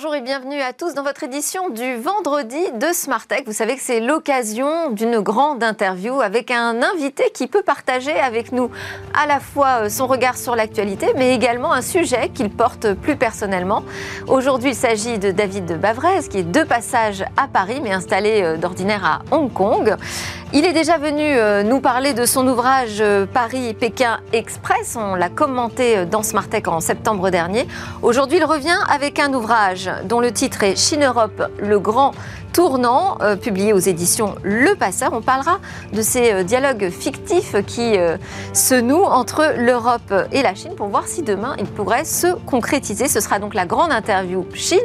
bonjour et bienvenue à tous dans votre édition du vendredi de Smartech. Vous savez que c'est l'occasion d'une grande interview avec un invité qui peut partager avec nous à la fois euh, son regard sur l'actualité, mais également un sujet qu'il porte plus personnellement. Aujourd'hui, il s'agit de David Bavrez, qui est de passage à Paris, mais installé euh, d'ordinaire à Hong Kong. Il est déjà venu euh, nous parler de son ouvrage Paris-Pékin Express. On l'a commenté dans Smartech en septembre dernier. Aujourd'hui, il revient avec un ouvrage dont le titre est Chine-Europe, le grand tournant, euh, publié aux éditions Le Passeur. On parlera de ces euh, dialogues fictifs qui euh, se nouent entre l'Europe et la Chine pour voir si demain ils pourraient se concrétiser. Ce sera donc la grande interview Chine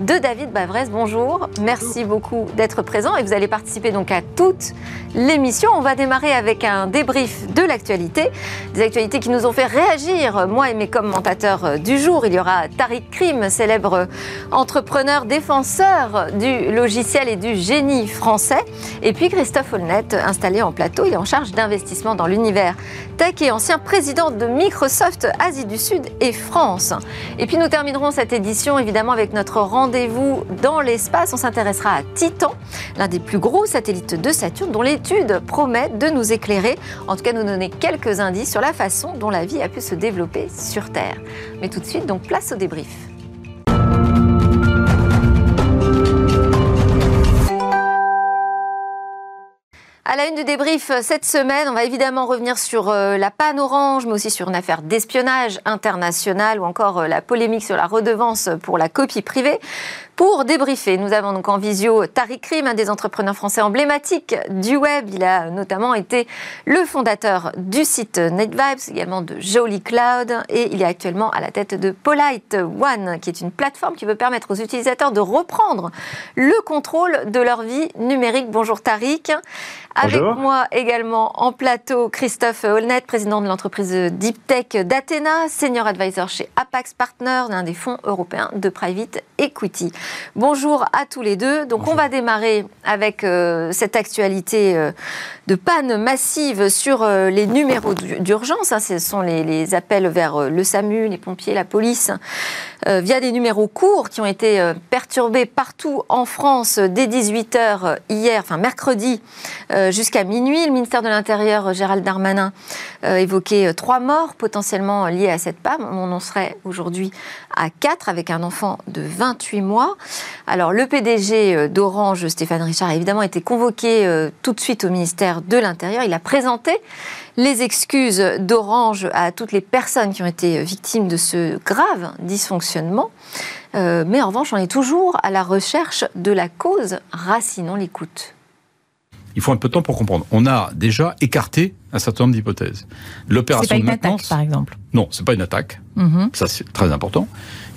de David Bavrez. Bonjour, merci beaucoup d'être présent et vous allez participer donc à toute l'émission. On va démarrer avec un débrief de l'actualité, des actualités qui nous ont fait réagir, moi et mes commentateurs du jour. Il y aura Tariq Krim, célèbre entrepreneur défenseur du logiciel et du génie français. Et puis Christophe Holnet, installé en plateau, est en charge d'investissement dans l'univers tech et ancien président de Microsoft Asie du Sud et France. Et puis nous terminerons cette édition évidemment avec notre rendez-vous dans l'espace. On s'intéressera à Titan, l'un des plus gros satellites de Saturne dont l'étude promet de nous éclairer, en tout cas nous donner quelques indices sur la façon dont la vie a pu se développer sur Terre. Mais tout de suite, donc place au débrief. À la une du débrief euh, cette semaine, on va évidemment revenir sur euh, la panne orange, mais aussi sur une affaire d'espionnage international ou encore euh, la polémique sur la redevance pour la copie privée. Pour débriefer, nous avons donc en visio Tariq Krim, un des entrepreneurs français emblématiques du web. Il a notamment été le fondateur du site NetVibes, également de Jolly Cloud, et il est actuellement à la tête de Polite One, qui est une plateforme qui veut permettre aux utilisateurs de reprendre le contrôle de leur vie numérique. Bonjour Tariq. Avec moi également en plateau Christophe Holnet, président de l'entreprise Deep Tech d'Athena, senior advisor chez Apax Partners, l'un des fonds européens de private equity. Bonjour à tous les deux. Donc on va démarrer avec euh, cette actualité euh, de panne massive sur euh, les numéros d'urgence. Hein. ce sont les, appels vers le SAMU, les pompiers, la police, via des numéros courts qui ont été perturbés partout en France dès 18h hier, enfin mercredi, jusqu'à minuit. Le ministère de l'Intérieur, Gérald Darmanin, évoquait trois morts potentiellement liées à cette panne. On en serait aujourd'hui à quatre avec un enfant de 28 mois. Alors, le PDG euh, d'Orange, Stéphane Richard, a évidemment été convoqué euh, tout de suite au ministère de l'Intérieur. Il a présenté les excuses d'Orange à toutes les personnes qui ont été euh, victimes de ce grave dysfonctionnement. mais en revanche, on est toujours à la recherche de la cause racine. On l'écoute il faut un peu de temps pour comprendre. On a déjà écarté un certain nombre d'hypothèses. L'opération de maintenance, attaque, par exemple. Non, c'est pas une attaque. Mhm. Ça, c'est très important.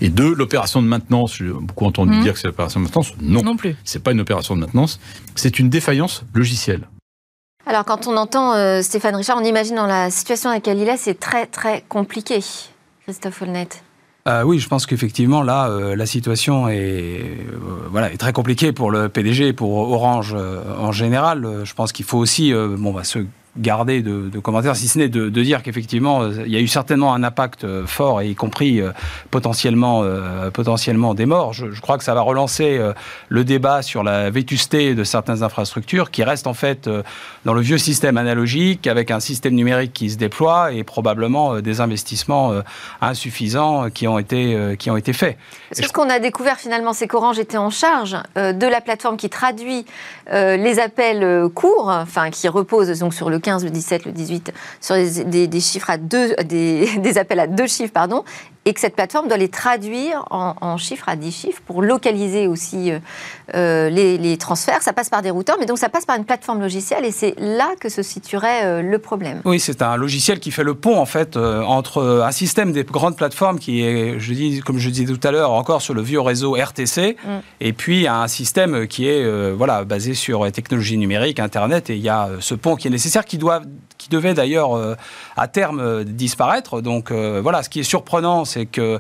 Et deux, l'opération de maintenance, j'ai beaucoup entendu mhm. dire que c'est l'opération de maintenance. Non. Non plus. C'est pas une opération de maintenance. C'est une défaillance logicielle. Alors, quand on entend euh, Stéphane Richard, on imagine dans la situation dans laquelle il est, c'est très, très compliqué. Christophe Holnet. Euh, oui, je pense qu'effectivement, là, euh, la situation est, voilà, est très compliquée pour le PDG et pour Orange en général. je pense qu'il faut aussi bon, bah, se garder de, commentaires, si ce n'est de, dire qu'effectivement, euh, il y a eu certainement un impact euh, fort, y compris euh, potentiellement, potentiellement des morts. Je, crois que ça va relancer le débat sur la vétusté de certaines infrastructures qui restent en fait dans le vieux système analogique, avec un système numérique qui se déploie et probablement des investissements insuffisants qui ont été, qui ont été faits. ce qu'on a découvert finalement, c'est qu'Orange était en charge de la plateforme qui traduit les appels courts, enfin qui repose donc sur le 15, le 17, le 18, sur des, chiffres à deux, des, des, appels à deux chiffres, pardon, et que cette plateforme doit les traduire en, chiffres à 10 chiffres pour localiser aussi euh, euh, les, transferts. Ça passe par des routeurs, mais donc ça passe par une plateforme logicielle et c'est là que se situerait euh, le problème. Oui, c'est un logiciel qui fait le pont en fait entre un système des grandes plateformes qui est, je dis, comme je disais tout à l'heure, encore sur le vieux réseau RTC, mm. et puis un système qui est voilà basé sur la technologie numérique, Internet, et il y a ce pont qui est nécessaire, qui doit, qui devait d'ailleurs à terme disparaître. Donc voilà, ce qui est surprenant, c'est que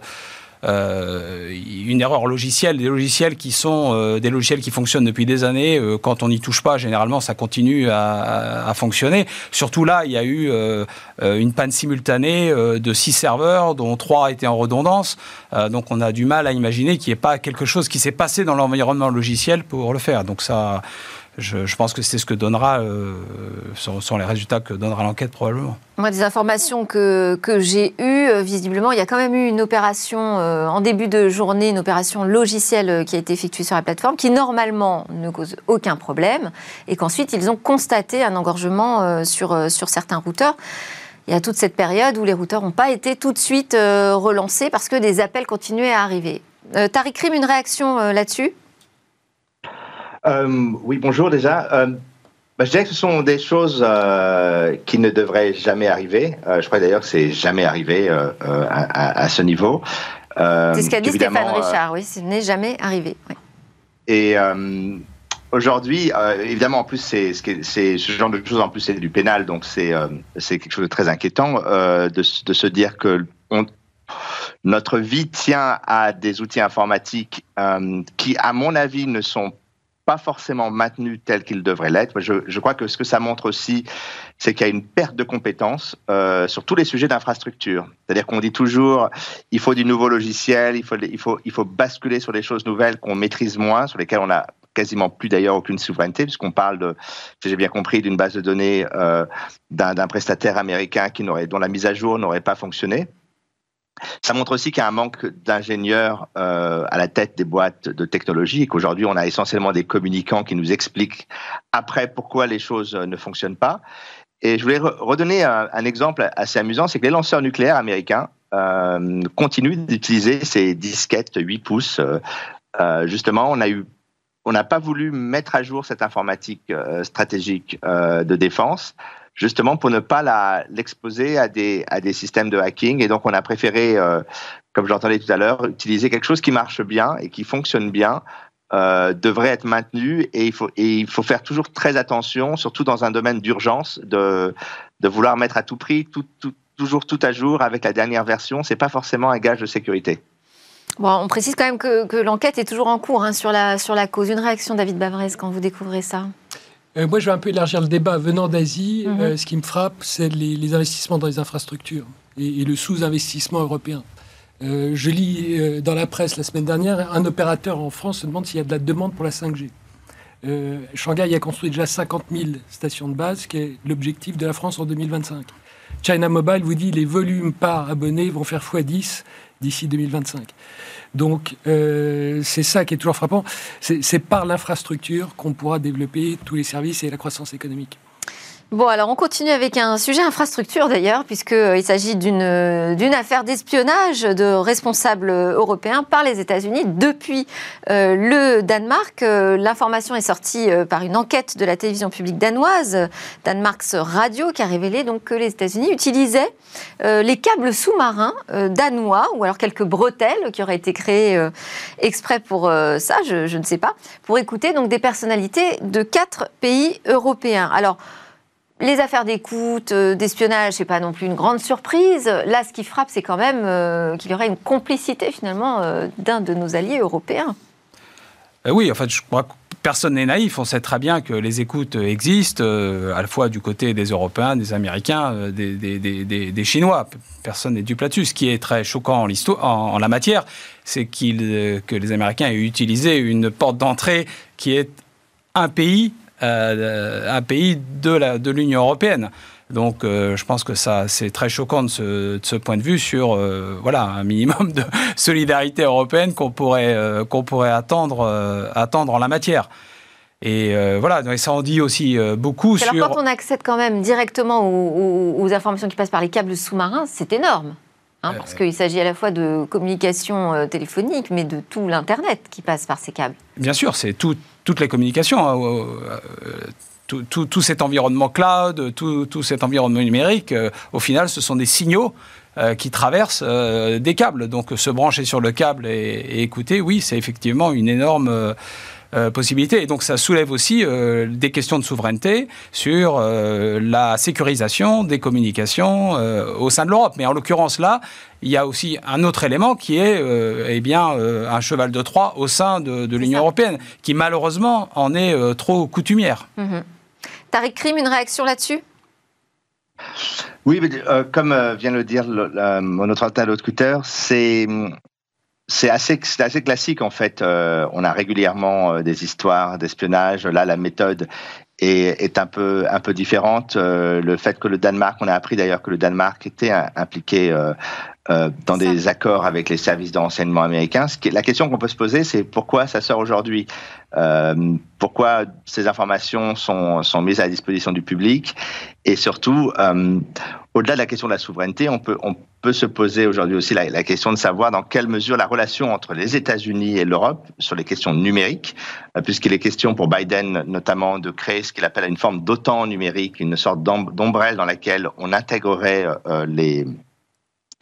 une erreur logicielle, des logiciels qui sont des logiciels qui fonctionnent depuis des années. quand on n'y touche pas, généralement, ça continue à, fonctionner. Surtout là, il y a eu une panne simultanée de six serveurs, dont trois étaient en redondance. donc, on a du mal à imaginer qu'il n'y ait pas quelque chose qui s'est passé dans l'environnement logiciel pour le faire. Donc, ça je, pense que c'est ce que donnera, euh, sont, les résultats que donnera l'enquête probablement. Moi, des informations que, que j'ai eues, euh, visiblement, il y a quand même eu une opération euh, en début de journée, une opération logicielle euh, qui a été effectuée sur la plateforme, qui normalement ne cause aucun problème, et qu'ensuite ils ont constaté un engorgement sur, sur certains routeurs. Il y a toute cette période où les routeurs n'ont pas été tout de suite relancés parce que des appels continuaient à arriver. Tariq Rim, une réaction là-dessus? Euh, oui, bonjour déjà. Euh, bah, je dirais que ce sont des choses euh, qui ne devraient jamais arriver. je crois d'ailleurs que c'est jamais arrivé à, ce niveau. c'est ce qu'a dit Stéphane Richard, oui, ce n'est jamais arrivé. Et aujourd'hui, évidemment, en plus, c'est ce genre de choses, en plus, c'est du pénal, donc c'est quelque chose de très inquiétant de, de, se dire que on, notre vie tient à des outils informatiques qui, à mon avis, ne sont pas forcément maintenu tel qu'il devrait l'être. Je, je, crois que ce que ça montre aussi, c'est qu'il y a une perte de compétences euh, sur tous les sujets d'infrastructure. C'est-à-dire qu'on dit toujours, il faut du nouveau logiciel, il faut, il faut, il faut basculer sur des choses nouvelles qu'on maîtrise moins, sur lesquelles on a quasiment plus d'ailleurs aucune souveraineté, puisqu'on parle de, si j'ai bien compris, d'une base de données euh, d'un prestataire américain qui dont la mise à jour n'aurait pas fonctionné. Ça montre aussi qu'il y a un manque d'ingénieurs euh, à la tête des boîtes de technologie et qu'aujourd'hui, on a essentiellement des communicants qui nous expliquent après pourquoi les choses ne fonctionnent pas. Et je voulais redonner un, exemple assez amusant, c'est que les lanceurs nucléaires américains euh, continuent d'utiliser ces disquettes 8 pouces. Euh, justement, on n'a pas voulu mettre à jour cette informatique stratégique de défense justement pour ne pas l'exposer à des, à des systèmes de hacking. Et donc, on a préféré, euh, comme j'entendais tout à l'heure, utiliser quelque chose qui marche bien et qui fonctionne bien. Euh, devrait être maintenu et il faut il faut faire toujours très attention, surtout dans un domaine d'urgence, de de vouloir mettre à tout prix toujours tout à jour avec la dernière version. C'est pas forcément un gage de sécurité. Bon, on précise quand même que, que l'enquête est toujours en cours hein, sur la sur la cause. Une réaction, David Bavrez, quand vous découvrez ça? Euh, moi, je vais un peu élargir le débat. Venant d'Asie, mhm. euh, ce qui me frappe, c'est les, investissements dans les infrastructures et, le sous-investissement européen. Euh, je lis dans la presse la semaine dernière, un opérateur en France se demande s'il y a de la demande pour la 5G. Shanghai a construit déjà 50 000 stations de base, qui est l'objectif de la France en 2025. China Mobile vous dit les volumes par abonné vont faire x10 d'ici 2025. Donc euh, c'est ça qui est toujours frappant. C'est par l'infrastructure qu'on pourra développer tous les services et la croissance économique. Bon, alors on continue avec un sujet infrastructure d'ailleurs, puisqu'il s'agit d'une affaire d'espionnage de responsables européens par les États-Unis depuis euh, le Danemark. Euh, l'information est sortie euh, par une enquête de la télévision publique danoise, Danmarks Radio, qui a révélé donc que les États-Unis utilisaient les câbles sous-marins danois, ou alors quelques bretelles qui auraient été créées exprès pour ça, je, je, ne sais pas, pour écouter donc des personnalités de quatre pays européens. Alors, les affaires d'écoute, euh, d'espionnage, c'est pas non plus une grande surprise. Là, ce qui frappe, c'est quand même euh, qu'il y aurait une complicité finalement euh, d'un de nos alliés européens. oui, en fait, je crois que personne n'est naïf. On sait très bien que les écoutes existent, à la fois du côté des Européens, des Américains, des, Chinois. Personne n'est dupe là-dessus. Ce qui est très choquant en, en la matière, c'est que les Américains aient utilisé une porte d'entrée qui est un pays un pays de l'Union de européenne. Donc, euh, je pense que ça, c'est très choquant de ce, point de vue sur, euh, voilà, un minimum de solidarité européenne qu'on pourrait, qu'on pourrait attendre, attendre en la matière. Et voilà, donc ça en dit aussi beaucoup Alors, sur. quand on accède quand même directement aux informations qui passent par les câbles sous-marins, c'est énorme. Hein, parce qu'il s'agit à la fois de communication euh, téléphonique, mais de tout l'Internet qui passe par ces câbles. Bien sûr, c'est toutes les communications. Hein, euh, tout, tout, cet environnement cloud, tout, cet environnement numérique, euh, au final, ce sont des signaux qui traversent des câbles. Donc se brancher sur le câble et, écouter, oui, c'est effectivement une énorme possibilités. Et donc ça soulève aussi des questions de souveraineté sur la sécurisation des communications au sein de l'Europe. Mais en l'occurrence là, il y a aussi un autre élément qui est eh bien, un cheval de Troie au sein de, l'Union européenne, qui malheureusement en est trop coutumière. Mmh. Tariq Krim, une réaction là-dessus? Oui, euh, comme euh, vient de le dire mon autre interlocuteur, c'est c'est assez, assez classique en fait. Euh, on a régulièrement des histoires d'espionnage. Là, la méthode est, un peu un peu différente. le fait que le Danemark, on a appris d'ailleurs que le Danemark était impliqué euh, dans des accords avec les services de renseignement américains. Ce qui, la question qu'on peut se poser, c'est pourquoi ça sort aujourd'hui? Euh, Pourquoi ces informations sont, sont mises à la disposition du public? Et surtout, euh, au-delà de la question de la souveraineté, on peut, on peut se poser aujourd'hui aussi la, la, question de savoir dans quelle mesure la relation entre les États-Unis et l'Europe sur les questions numériques, euh, puisqu'il est question pour Biden notamment de créer ce qu'il appelle une forme d'OTAN numérique, une sorte d'ombrelle dans laquelle on intégrerait euh, les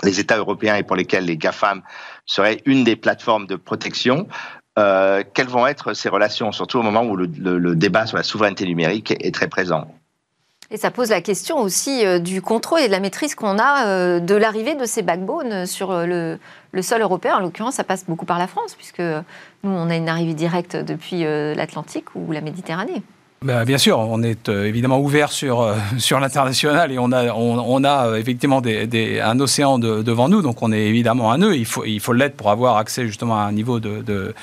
les États européens et pour lesquels les GAFAM seraient une des plateformes de protection. Euh, quelles vont être ces relations, surtout au moment où le, débat sur la souveraineté numérique est, très présent? Et ça pose la question aussi euh, du contrôle et de la maîtrise qu'on a euh, de l'arrivée de ces backbones sur le, le sol européen. En l'occurrence, ça passe beaucoup par la France, puisque nous, on a une arrivée directe depuis l'Atlantique ou la Méditerranée. Bah, bien sûr, on est euh, évidemment ouvert sur, euh, sur l'international et on a, on, a euh, effectivement des, un océan devant nous, donc on est évidemment un nœud. Il faut, il faut l'être pour avoir accès justement à un niveau de, de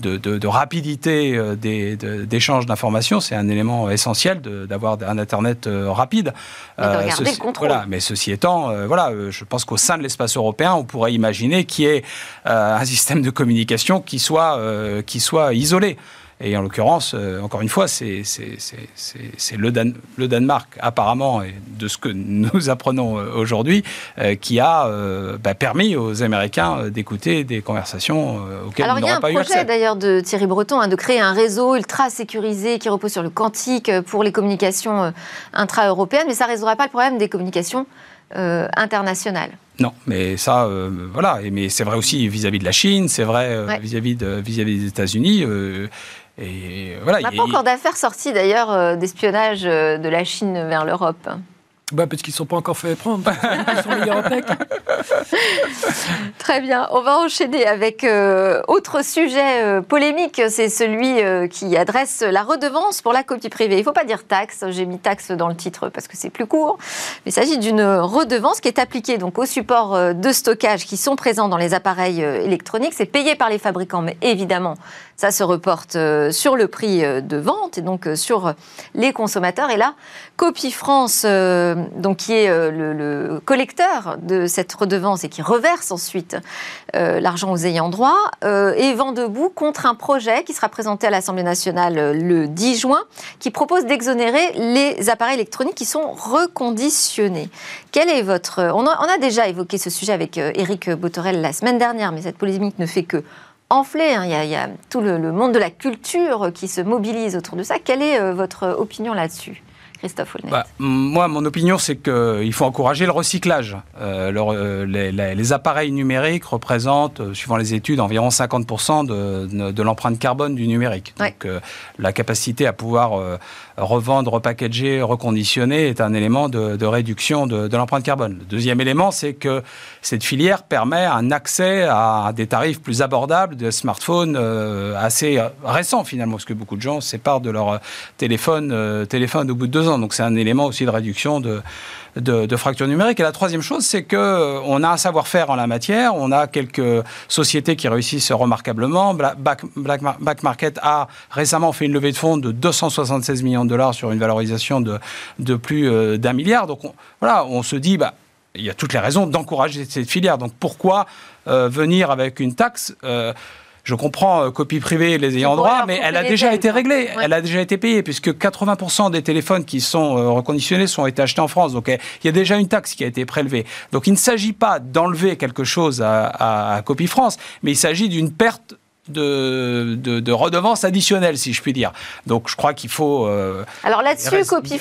de, de, rapidité d'échange d'informations, c'est un élément essentiel d'avoir un Internet rapide. ceci, Voilà, mais ceci étant, voilà, je pense qu'au sein de l'espace européen, on pourrait imaginer qu'il y ait un système de communication qui soit, qui soit isolé. Et en l'occurrence, euh, encore une fois, c'est le, Dan le, Danemark, apparemment, et de ce que nous apprenons euh, aujourd'hui, euh, qui a bah, permis aux Américains d'écouter des conversations auxquelles Alors, ils n'auraient pas eu accès. Alors il y a un projet d'ailleurs de Thierry Breton hein, de créer un réseau ultra sécurisé qui repose sur le quantique pour les communications intra-européennes, mais ça ne résoudra pas le problème des communications internationales. Non, mais ça, voilà. Mais c'est vrai aussi vis-à-vis de la Chine, c'est vrai vis-à-vis de, vis -vis des États-Unis. Et voilà, On n'a pas encore d'affaires sorties d'ailleurs euh, d'espionnage euh, de la Chine vers l'Europe. Bah, parce qu'ils ne sont pas encore fait prendre. Ils sont Très bien. On va enchaîner avec euh, autre sujet euh, polémique. C'est celui euh, qui adresse la redevance pour la copie privée. Il ne faut pas dire taxe. J'ai mis taxe dans le titre parce que c'est plus court. il s'agit d'une redevance qui est appliquée donc aux supports de stockage qui sont présents dans les appareils électroniques. C'est payé par les fabricants, mais évidemment, ça se reporte sur le prix de vente et donc sur les consommateurs. Et là, Copie France donc qui est euh, le, collecteur de cette redevance et qui reverse ensuite euh, l'argent aux ayants droit, euh, est vent debout contre un projet qui sera présenté à l'Assemblée nationale le 10 juin, qui propose d'exonérer les appareils électroniques qui sont reconditionnés. Quel est votre... On a, déjà évoqué ce sujet avec Éric Botorel la semaine dernière, mais cette polémique ne fait que enfler. Hein. Il, y a, tout le, monde de la culture qui se mobilise autour de ça. Quelle est votre opinion là-dessus? Christophe bah, Moi, mon opinion, c'est qu'il faut encourager le recyclage. Euh, euh, les, appareils numériques représentent, euh, suivant les études, environ 50% de, de l'empreinte carbone du numérique. Donc, la capacité à pouvoir revendre, repackager, reconditionner est un élément de, réduction de, l'empreinte carbone. Le deuxième élément, c'est que cette filière permet un accès à des tarifs plus abordables de smartphones assez récents finalement, parce que beaucoup de gens se séparent de leur téléphone, téléphone au bout de deux ans. Donc c'est un élément aussi de réduction de, de, fracture numérique. Et la troisième chose, c'est qu'on euh, a un savoir-faire en la matière. On a quelques sociétés qui réussissent remarquablement. Back, Market a récemment fait une levée de fonds de 276 millions de dollars sur une valorisation de, de plus euh, d'un milliard. Donc voilà, on se dit, bah, il y a toutes les raisons d'encourager cette filière. Donc pourquoi euh, venir avec une taxe je comprends euh, copie privée, les ayants droit, mais elle a déjà été réglée, elle a déjà été payée, puisque 80% des téléphones qui sont euh, reconditionnés sont été achetés en France. Donc il y a déjà une taxe qui a été prélevée. Donc il ne s'agit pas d'enlever quelque chose à, à, Copie France, mais il s'agit d'une perte de, de, redevances additionnelles, si je puis dire. Donc je crois qu'il faut. Euh, Alors là-dessus, France dit,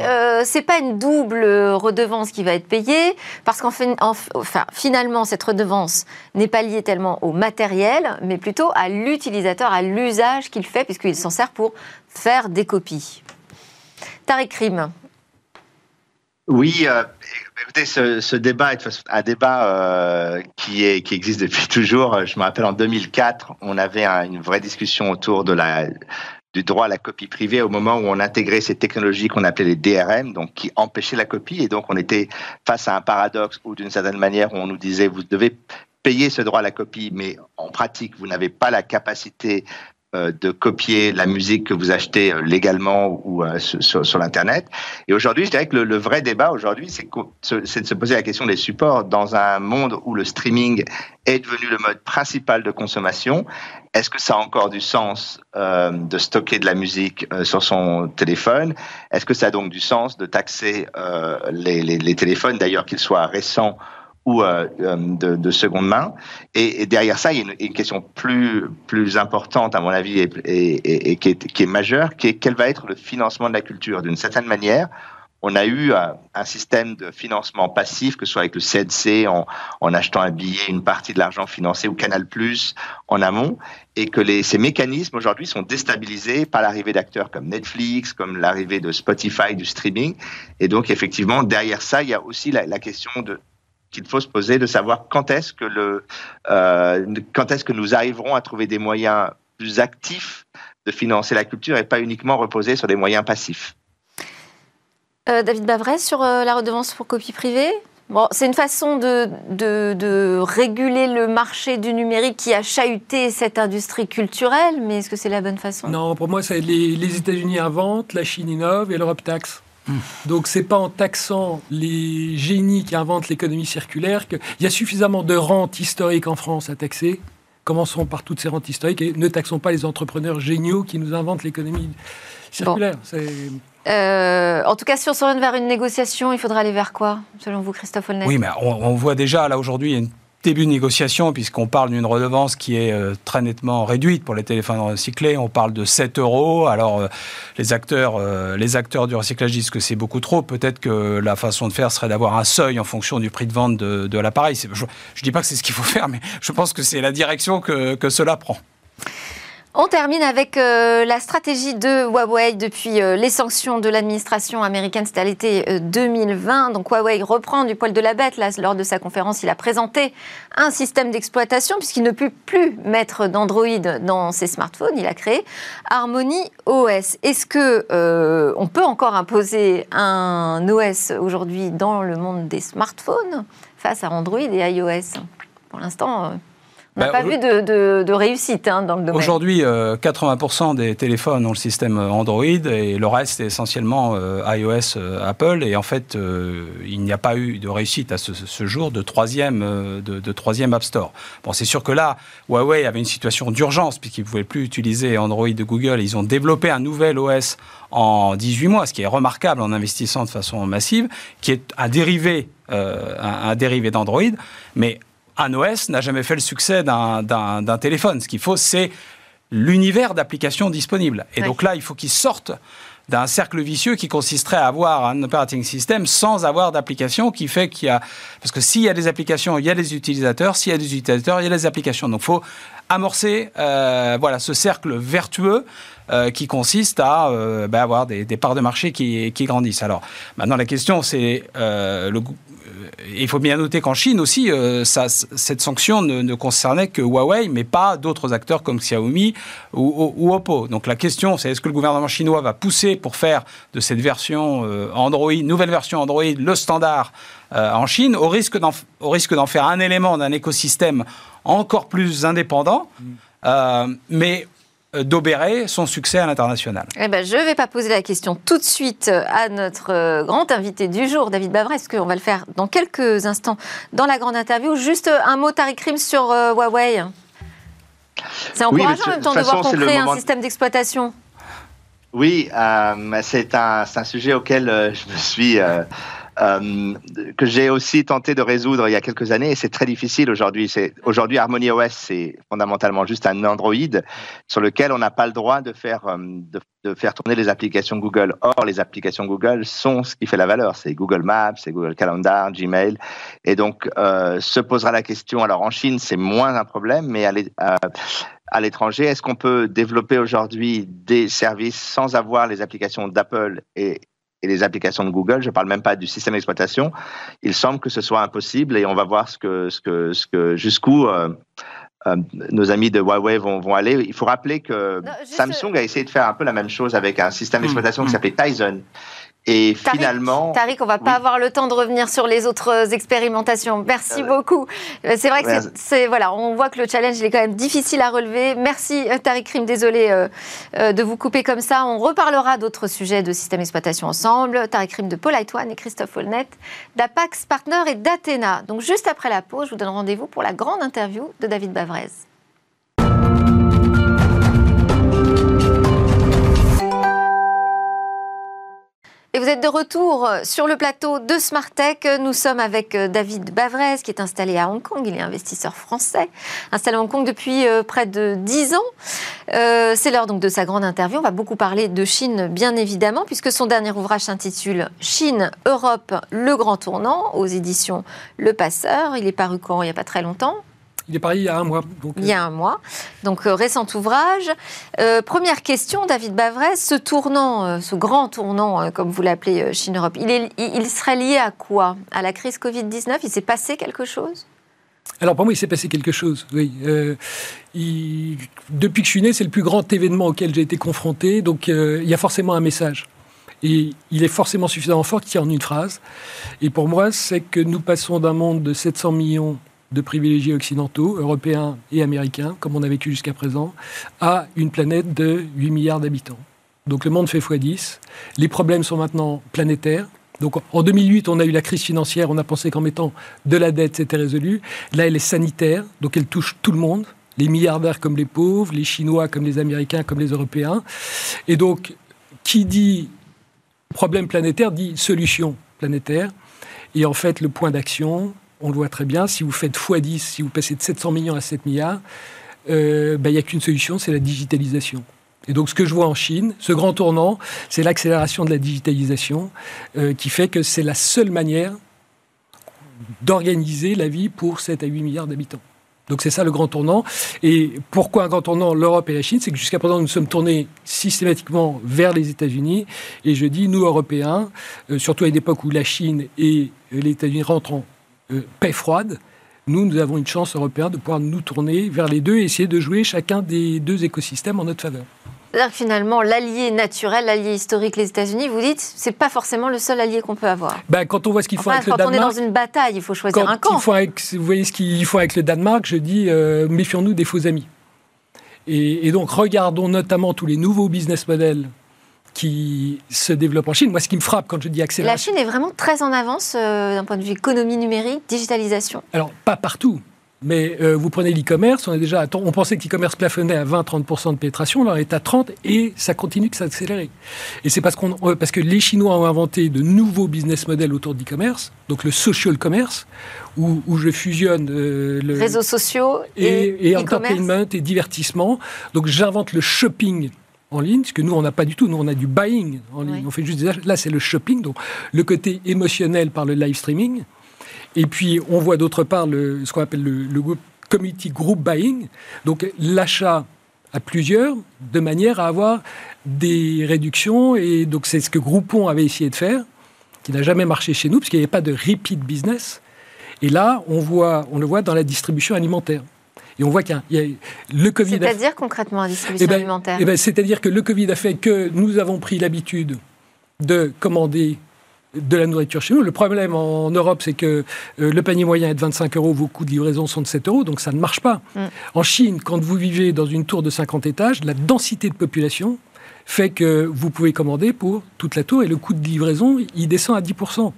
euh, c'est pas une double redevance qui va être payée, parce qu'en fait, enfin, finalement, cette redevance n'est pas liée tellement au matériel, mais plutôt à l'utilisateur, à l'usage qu'il fait, puisqu'il s'en sert pour faire des copies. Tariq Krim, oui, euh, écoutez, ce, débat est un débat euh, qui, est, qui existe depuis toujours. Je me rappelle en 2004, on avait une vraie discussion autour de la, du droit à la copie privée au moment où on intégrait ces technologies qu'on appelait les DRM, donc qui empêchaient la copie. Et donc on était face à un paradoxe où d'une certaine manière on nous disait vous devez payer ce droit à la copie, mais en pratique, vous n'avez pas la capacité de copier la musique que vous achetez euh, légalement ou euh, sur, l'Internet. Et aujourd'hui, je dirais que le, vrai débat aujourd'hui, c'est de se poser la question des supports. Dans un monde où le streaming est devenu le mode principal de consommation, est-ce que ça a encore du sens de stocker de la musique sur son téléphone? Est-ce que ça a donc du sens de taxer les, téléphones, d'ailleurs qu'ils soient récents ou euh, euh, de, de, seconde main. Et, derrière ça, il y a une, question plus, plus importante, à mon avis, et, qui, est, qui, est, majeure, qui est quel va être le financement de la culture? D'une certaine manière, on a eu un, euh, un, système de financement passif, que ce soit avec le CNC, en, achetant un billet, une partie de l'argent financé, ou Canal Plus en amont, et que ces mécanismes aujourd'hui sont déstabilisés par l'arrivée d'acteurs comme Netflix, comme l'arrivée de Spotify, du streaming. Et donc, effectivement, derrière ça, il y a aussi la question de qu'il faut se poser de savoir quand est-ce que le euh, quand est-ce que nous arriverons à trouver des moyens plus actifs de financer la culture et pas uniquement reposer sur des moyens passifs. Euh, David Bavrez sur euh, la redevance pour copie privée. Bon, c'est une façon de, de, réguler le marché du numérique qui a chahuté cette industrie culturelle, mais est-ce que c'est la bonne façon? Non, pour moi, les, les États-Unis inventent, la Chine innove et l'Europe taxe. Donc c'est pas en taxant les génies qui inventent l'économie circulaire qu'il y a suffisamment de rentes historiques en France à taxer. Commençons par toutes ces rentes historiques et ne taxons pas les entrepreneurs géniaux qui nous inventent l'économie circulaire. Euh, en tout cas, si on s'oriente vers une négociation, il faudra aller vers quoi, selon vous, Christophe Holnet Oui, mais on, on, voit déjà là aujourd'hui une début de négociation, puisqu'on parle d'une redevance qui est euh, très nettement réduite pour les téléphones recyclés. On parle de 7 euros. Alors, euh, les, acteurs, euh, les acteurs du recyclage disent que c'est beaucoup trop. Peut-être que la façon de faire serait d'avoir un seuil en fonction du prix de vente de, l'appareil. Je ne dis pas que c'est ce qu'il faut faire, mais je pense que c'est la direction que, que cela prend. On termine avec euh, la stratégie de Huawei depuis euh, les sanctions de l'administration américaine, c'était à l'été 2020. Donc Huawei reprend du poil de la bête. Lors de sa conférence, il a présenté un système d'exploitation puisqu'il ne peut plus mettre d'Android dans ses smartphones. Il a créé Harmony OS. Est-ce que euh, on peut encore imposer un OS aujourd'hui dans le monde des smartphones face à Android et iOS? Pour l'instant. On n'a bah, pas vu de, réussite hein, dans le domaine. Aujourd'hui, 80% euh, des téléphones ont le système Android et le reste est essentiellement euh, iOS, euh, Apple. Et en fait, il n'y a pas eu de réussite à ce, jour de troisième, de, troisième App Store. Bon, c'est sûr que là, Huawei avait une situation d'urgence puisqu'ils ne pouvaient plus utiliser Android de Google. Ils ont développé un nouvel OS en 18 mois, ce qui est remarquable en investissant de façon massive, qui est un dérivé, un dérivé d'Android. Mais un OS n'a jamais fait le succès d'un téléphone. Ce qu'il faut, c'est l'univers d'applications disponibles. Et donc là, il faut qu'ils sortent d'un cercle vicieux qui consisterait à avoir un operating system sans avoir d'application qui fait qu'il y a... Parce que s'il y a des applications, il y a des utilisateurs. S'il y a des utilisateurs, il y a des applications. Donc il faut amorcer euh, voilà, ce cercle vertueux euh, qui consiste à euh, ben, avoir des, parts de marché qui, qui, grandissent. Alors maintenant, la question, c'est le, il faut bien noter qu'en Chine aussi, euh, cette sanction ne, concernait que Huawei, mais pas d'autres acteurs comme Xiaomi ou, Oppo. Donc la question, c'est est-ce que le gouvernement chinois va pousser pour faire de cette version euh, Android, nouvelle version Android, le standard euh, en Chine, au risque d'en faire un élément d'un écosystème encore plus indépendant? Mm. mais d'obérer son succès à l'international eh ben, Je ne vais pas poser la question tout de suite à notre euh, grand invité du jour, David Bavray, ce qu'on va le faire dans quelques instants dans la grande interview? Juste un mot, Tariq Krim, sur euh, Huawei. C'est encourageant en même temps de voir qu'on crée un système d'exploitation. Oui, c'est un, un, sujet auquel je me suis euh, que j'ai aussi tenté de résoudre il y a quelques années et c'est très difficile aujourd'hui. Aujourd'hui Harmony OS, c'est fondamentalement juste un Android sur lequel on n'a pas le droit de faire euh, de, faire tourner les applications Google. Or, les applications Google sont ce qui fait la valeur. C'est Google Maps, c'est Google Calendar, Gmail, et donc euh, se posera la question. Alors en Chine, c'est moins un problème, mais à, à l'étranger, est-ce qu'on peut développer aujourd'hui des services sans avoir les applications d'Apple et et les applications de Google, je ne parle même pas du système d'exploitation, il semble que ce soit impossible et on va voir ce que, ce que, ce que jusqu'où euh, euh, nos amis de Huawei vont, vont, aller. Il faut rappeler que Samsung a essayé de faire un peu la même chose avec un système hmm. d'exploitation qui hmm. s'appelait Tizen, et finalement. Tariq, on va pas avoir le temps de revenir sur les autres expérimentations. Merci euh, beaucoup. Euh, c'est vrai que c'est, voilà, on voit que le challenge est quand même difficile à relever. Merci euh, Tariq Rim, désolé de vous couper comme ça. On reparlera d'autres sujets de système d'exploitation ensemble. Tariq Rim de Paul One et Christophe Olnet d'Apax Partner et d'Athéna. Donc juste après la pause, je vous donne rendez-vous pour la grande interview de David Bavrez. Et vous êtes de retour sur le plateau de Smart Tech. Nous sommes avec euh, David Bavrez, qui est installé à Hong Kong. Il est investisseur français, installé à Hong Kong depuis euh, près de 10 ans. Euh, c'est l'heure donc de sa grande interview. On va beaucoup parler de Chine, bien évidemment, puisque son dernier ouvrage s'intitule Chine, Europe, le grand tournant, aux éditions Le Passeur. Il est paru quand? Il n'y a pas très longtemps il est paru il y a un mois. il y a un mois. Donc, euh, récent ouvrage. Euh, première question, David Bavrez, ce tournant, euh, ce grand tournant, comme vous l'appelez, Chine-Europe, il, il serait lié à quoi? À la crise Covid-19 Il s'est passé quelque chose? Alors pour moi, il s'est passé quelque chose. Oui, depuis que je suis né, c'est le plus grand événement auquel j'ai été confronté. Donc il y a forcément un message. Et il est forcément suffisamment fort qu'il y en une phrase. Et pour moi, c'est que nous passons d'un monde de 700 millions de privilégiés occidentaux, européens et américains, comme on a vécu jusqu'à présent, à une planète de 8 milliards d'habitants. Donc le monde fait x10. Les problèmes sont maintenant planétaires. Donc en 2008, on a eu la crise financière, on a pensé qu'en mettant de la dette, c'était résolu. Là, elle est sanitaire, donc elle touche tout le monde, les milliardaires comme les pauvres, les Chinois comme les Américains, comme les Européens. Et donc, qui dit problème planétaire dit solution planétaire. Et en fait, le point d'action, on le voit très bien, si vous faites x10, si vous passez de 700 millions à 7 milliards, euh, ben, il n'y a qu'une solution, c'est la digitalisation. Et donc ce que je vois en Chine, ce grand tournant, c'est l'accélération de la digitalisation euh, qui fait que c'est la seule manière d'organiser la vie pour 7 à 8 milliards d'habitants. Donc c'est ça le grand tournant. Et pourquoi un grand tournant l'Europe et la Chine? C'est que jusqu'à présent, nous sommes tournés systématiquement vers les États-Unis. Et je dis, nous, Européens, euh, surtout à une époque où la Chine et les États-Unis rentrent en euh, paix froide, nous, nous avons une chance européenne de pouvoir nous tourner vers les deux et essayer de jouer chacun des deux écosystèmes en notre faveur. C'est-à-dire que finalement, l'allié naturel, l'allié historique, les États-Unis, vous dites, c'est pas forcément le seul allié qu'on peut avoir. Ben, quand on voit ce qu'ils font avec le Danemark. Quand on est dans une bataille, il faut choisir un camp. vous voyez ce qu'ils font avec le Danemark, je dis, euh, méfions-nous des faux amis. Et, et, donc, regardons notamment tous les nouveaux business models qui se développe en Chine. Moi, ce qui me frappe quand je dis accélération... La Chine est vraiment très en avance euh, d'un point de vue économie numérique, digitalisation Alors, pas partout. Mais euh, vous prenez l'e-commerce, on est déjà on pensait que l'e-commerce plafonnait à 20-30% de pénétration, là on est à 30 et ça continue de s'accélérer. Et c'est parce, qu'on, euh, parce que les Chinois ont inventé de nouveaux business models autour de l'e-commerce, donc le social commerce, où, où je fusionne le réseaux sociaux et, et entertainment et divertissement. Donc j'invente le shopping en ligne, parce que nous, on n'a pas du tout. Nous, on a du buying en ligne. On fait juste des Là, c'est le shopping, donc le côté émotionnel par le live streaming. Et puis, on voit d'autre part le, ce qu'on appelle le, le community group buying, donc l'achat à plusieurs, de manière à avoir des réductions. Et donc, c'est ce que Groupon avait essayé de faire, qui n'a jamais marché chez nous, parce qu'il n'y avait pas de repeat business. Et là, on, voit, on le voit dans la distribution alimentaire. Et on voit qu'il y, a le Covid. C'est-à-dire concrètement la distribution eh ben, alimentaire eh ben, C'est-à-dire que le Covid a fait que nous avons pris l'habitude de commander de la nourriture chez nous. Le problème en Europe, c'est que euh, le panier moyen est de 25 euros, vos coûts de livraison sont de 7 euros, donc ça ne marche pas. Mm. En Chine, quand vous vivez dans une tour de 50 étages, la densité de population fait que vous pouvez commander pour toute la tour et le coût de livraison, il descend à 10%.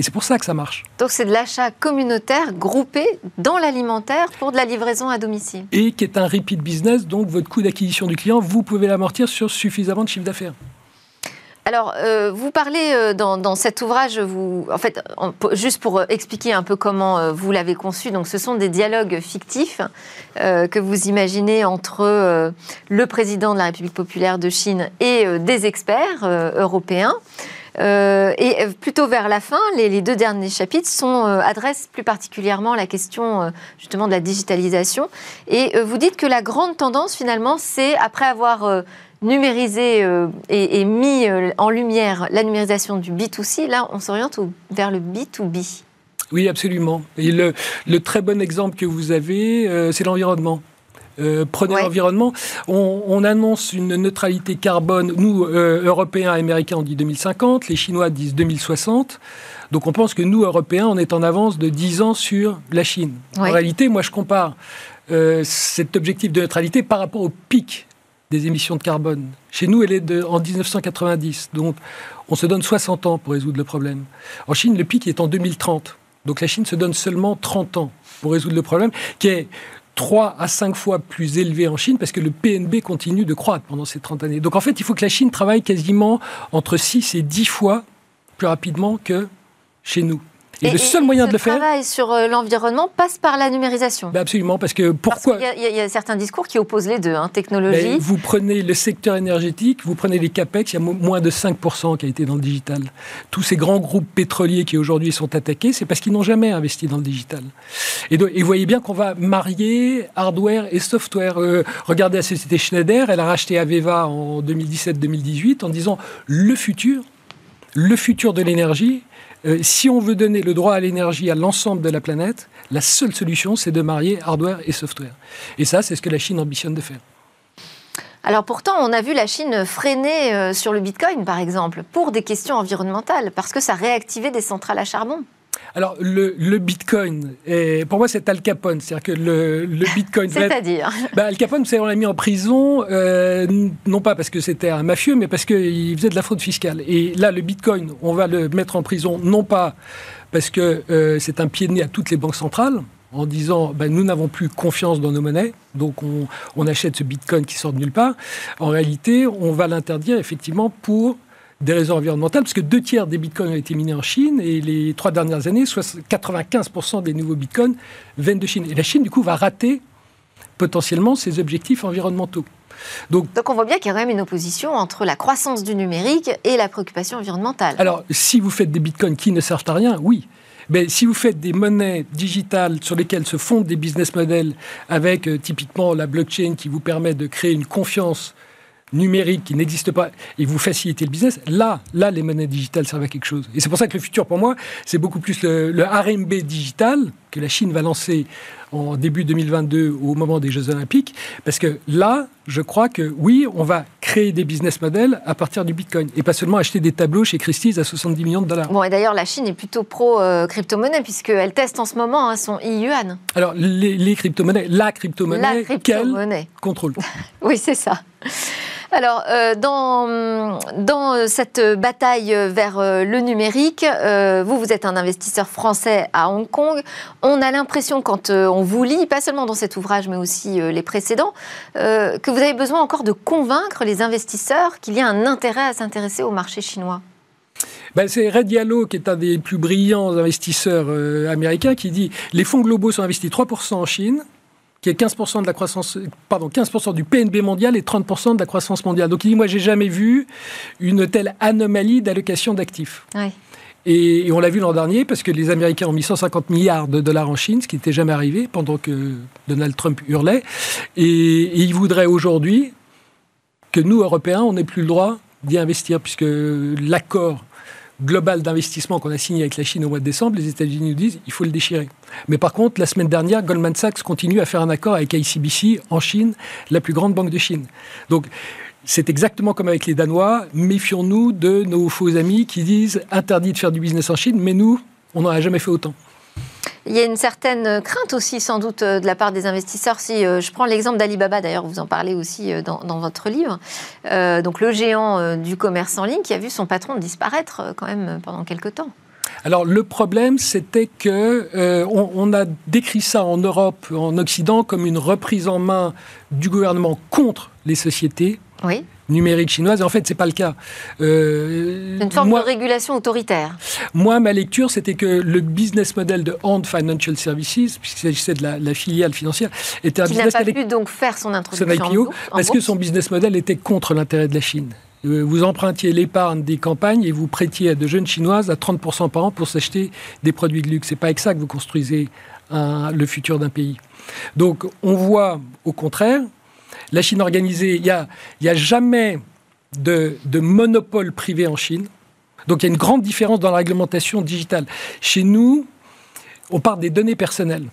Et c'est pour ça que ça marche. Donc c'est de l'achat communautaire groupé dans l'alimentaire pour de la livraison à domicile. Et qui est un repeat business, donc votre coût d'acquisition du client, vous pouvez l'amortir sur suffisamment de chiffre d'affaires. Alors, euh, vous parlez euh, dans, cet ouvrage, vous, en fait, juste pour expliquer un peu comment vous l'avez conçu, donc ce sont des dialogues fictifs que vous imaginez entre le président de la République populaire de Chine et des experts européens. Euh, et euh, plutôt vers la fin, les, deux derniers chapitres sont, euh, adressent plus particulièrement la question justement de la digitalisation. Et vous dites que la grande tendance finalement, c'est après avoir numérisé et, mis en lumière la numérisation du B2C, là on s'oriente vers le B2B. Oui, absolument. Et le, très bon exemple que vous avez, c'est l'environnement. Euh, prenez l'environnement. On, annonce une neutralité carbone. Nous, euh, Européens, Américains, on dit 2050. Les Chinois disent 2060. Donc on pense que nous, Européens, on est en avance de 10 ans sur la Chine. En réalité, moi, je compare euh, cet objectif de neutralité par rapport au pic des émissions de carbone. Chez nous, elle est de, en 1990. Donc on se donne 60 ans pour résoudre le problème. En Chine, le pic est en 2030. Donc la Chine se donne seulement 30 ans pour résoudre le problème, qui est 3 à 5 fois plus élevé en Chine parce que le PNB continue de croître pendant ces 30 années. Donc en fait, il faut que la Chine travaille quasiment entre 6 et 10 fois plus rapidement que chez nous. Et, le seul moyen de le faire. Le travail sur euh, l'environnement passe par la numérisation. Ben absolument, parce que pourquoi Il y, a certains discours qui opposent les deux, hein, technologie. Ben, vous prenez le secteur énergétique, vous prenez les capex, il y a moins de 5% qui a été dans le digital. Tous ces grands groupes pétroliers qui aujourd'hui sont attaqués, c'est parce qu'ils n'ont jamais investi dans le digital. Et, donc, et vous voyez bien qu'on va marier hardware et software. Euh, regardez la société Schneider, elle a racheté Aveva en 2017-2018 en disant le futur, le futur de l'énergie, euh, si on veut donner le droit à l'énergie à l'ensemble de la planète, la seule solution, c'est de marier hardware et software. Et ça, c'est ce que la Chine ambitionne de faire. Alors pourtant, on a vu la Chine freiner euh, sur le Bitcoin, par exemple, pour des questions environnementales, parce que ça réactivait des centrales à charbon. Alors, le, Bitcoin, pour moi, c'est Al Capone. C'est-à-dire que le, Bitcoin. C'est-à-dire bah, Al Capone, on l'a mis en prison, euh, non pas parce que c'était un mafieux, mais parce qu'il faisait de la fraude fiscale. Et là, le Bitcoin, on va le mettre en prison, non pas parce que euh, c'est un pied de nez à toutes les banques centrales, en disant ben, nous n'avons plus confiance dans nos monnaies, donc on, on, achète ce bitcoin qui sort de nulle part. En réalité, on va l'interdire effectivement pour des raisons environnementales, parce que deux tiers des bitcoins ont été minés en Chine, et les trois dernières années, 95% des nouveaux bitcoins viennent de Chine. Et la Chine, du coup, va rater potentiellement ses objectifs environnementaux. Donc, Donc, on voit bien qu'il y a quand même une opposition entre la croissance du numérique et la préoccupation environnementale. Alors, si vous faites des bitcoins qui ne servent à rien, oui. Mais si vous faites des monnaies digitales sur lesquelles se fondent des business models avec euh, typiquement la blockchain qui vous permet de créer une confiance numérique qui n'existe pas et vous facilitez le business, là, là, les monnaies digitales servent à quelque chose. Et c'est pour ça que le futur, pour moi, c'est beaucoup plus le, RMB digital que la Chine va lancer en début 2022 au moment des Jeux Olympiques, parce que là, je crois que oui, on va créer des business models à partir du Bitcoin et pas seulement acheter des tableaux chez Christie's à 70 millions de dollars. Bon, et d'ailleurs, la Chine est plutôt pro euh, crypto-monnaie puisqu'elle teste en ce moment hein, son e-yuan. Alors, les, crypto-monnaies, la crypto-monnaie, crypto contrôle? Oui, c'est ça. Alors, euh, dans, dans cette bataille vers euh, le numérique, euh, vous, vous êtes un investisseur français à Hong Kong. On a l'impression, quand on vous lit, pas seulement dans cet ouvrage, mais aussi les précédents, que vous avez besoin encore de convaincre les investisseurs qu'il y a un intérêt à s'intéresser au marché chinois. Ben, c'est Red Diallo, qui est un des plus brillants investisseurs américains, qui dit les fonds globaux sont investis 3% en Chine, qui est 15% de la croissance, pardon, 15% du PNB mondial et 30% de la croissance mondiale. Donc il dit, moi, j'ai jamais vu une telle anomalie d'allocation d'actifs. Et, on l'a vu l'an dernier parce que les Américains ont mis 150 milliards de dollars en Chine, ce qui n'était jamais arrivé pendant que Donald Trump hurlait. Et, et ils voudraient aujourd'hui que nous, Européens, on n'ait plus le droit d'y investir puisque l'accord global d'investissement qu'on a signé avec la Chine au mois de décembre, les États-Unis nous disent il faut le déchirer. Mais par contre, la semaine dernière, Goldman Sachs continue à faire un accord avec ICBC en Chine, la plus grande banque de Chine. Donc, c'est exactement comme avec les Danois. Méfions-nous de nos faux amis qui disent interdit de faire du business en Chine, mais nous, on n'en a jamais fait autant. Il y a une certaine crainte aussi, sans doute, euh, de la part des investisseurs. Si euh, je prends l'exemple d'Alibaba, d'ailleurs, vous en parlez aussi euh, dans, votre livre, donc le géant du commerce en ligne qui a vu son patron disparaître quand même pendant quelques temps. Alors le problème, c'était que on, a décrit ça en Europe, en Occident, comme une reprise en main du gouvernement contre les sociétés oui. numérique chinoise. En fait, c'est pas le cas. Euh, une forme de régulation autoritaire. Moi, ma lecture, c'était que le business model de Hand Financial Services, puisqu'il s'agissait de la, filiale financière, était un Qui business n'a pas pu donc faire son introduction parce que son business model était contre l'intérêt de la Chine. Euh, vous empruntiez l'épargne des campagnes et vous prêtiez à de jeunes chinoises à 30% par an pour s'acheter des produits de luxe. C'est pas avec ça que vous construisez le futur d'un pays. Donc, on voit au contraire la Chine organisée, il n'y a, a jamais de, monopole privé en Chine. Donc il y a une grande différence dans la réglementation digitale. Chez nous, on parle des données personnelles.